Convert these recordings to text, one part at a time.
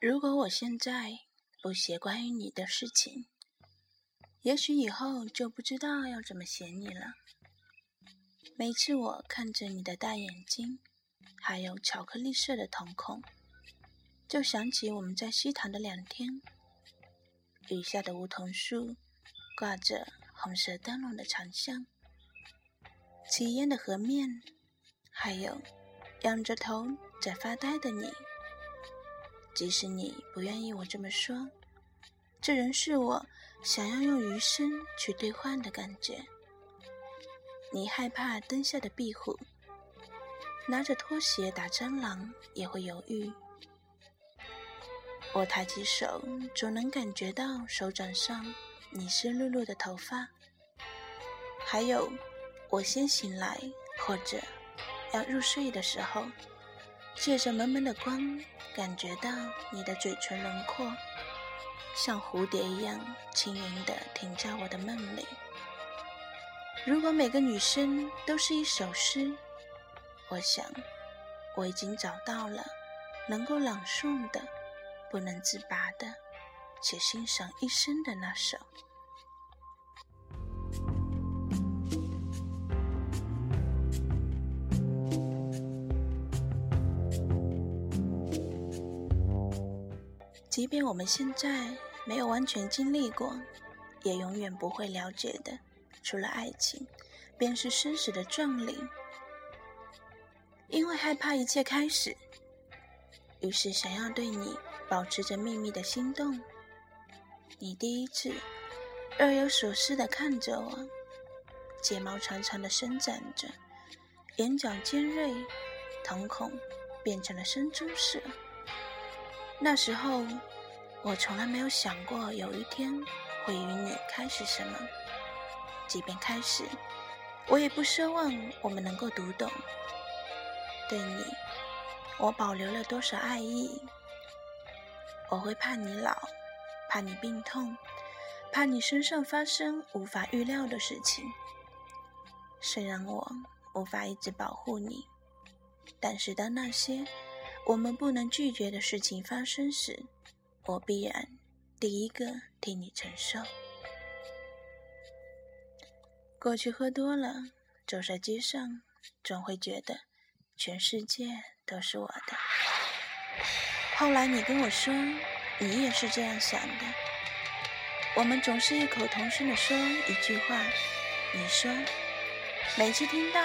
如果我现在不写关于你的事情，也许以后就不知道要怎么写你了。每次我看着你的大眼睛，还有巧克力色的瞳孔，就想起我们在西塘的两天，雨下的梧桐树，挂着红色灯笼的长巷，起烟的河面，还有仰着头在发呆的你。即使你不愿意我这么说，这仍是我想要用余生去兑换的感觉。你害怕灯下的壁虎，拿着拖鞋打蟑螂也会犹豫。我抬起手，总能感觉到手掌上你湿漉漉的头发。还有，我先醒来或者要入睡的时候，借着蒙蒙的光。感觉到你的嘴唇轮廓，像蝴蝶一样轻盈地停在我的梦里。如果每个女生都是一首诗，我想我已经找到了能够朗诵的、不能自拔的，且欣赏一生的那首。即便我们现在没有完全经历过，也永远不会了解的。除了爱情，便是生死的壮丽。因为害怕一切开始，于是想要对你保持着秘密的心动。你第一次若有所思的看着我，睫毛长长的伸展着，眼角尖锐，瞳孔变成了深棕色。那时候。我从来没有想过有一天会与你开始什么，即便开始，我也不奢望我们能够读懂。对你，我保留了多少爱意？我会怕你老，怕你病痛，怕你身上发生无法预料的事情。虽然我无法一直保护你，但是当那些我们不能拒绝的事情发生时，我必然第一个替你承受。过去喝多了，走在街上，总会觉得全世界都是我的。后来你跟我说，你也是这样想的。我们总是异口同声的说一句话，你说，每次听到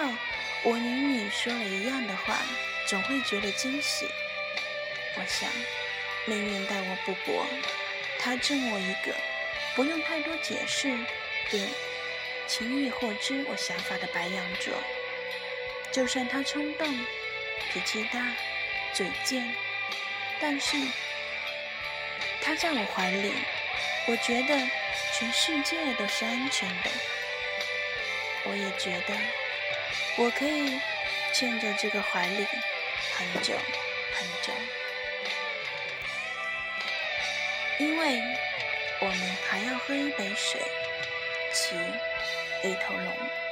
我与你说了一样的话，总会觉得惊喜。我想。命运待我不薄，他赠我一个不用太多解释便轻易获知我想法的白羊座。就算他冲动、脾气大、嘴贱，但是他在我怀里，我觉得全世界都是安全的。我也觉得我可以嵌在这个怀里很久很久。因为我们还要喝一杯水，骑一头龙。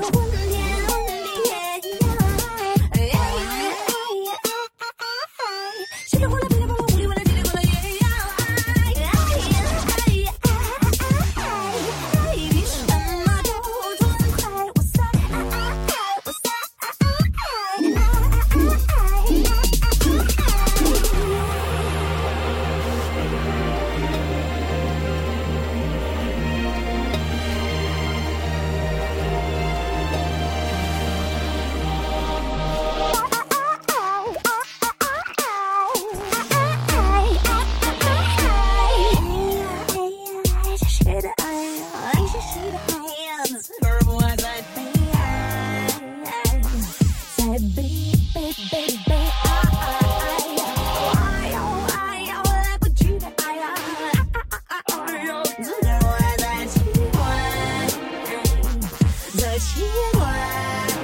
you. it.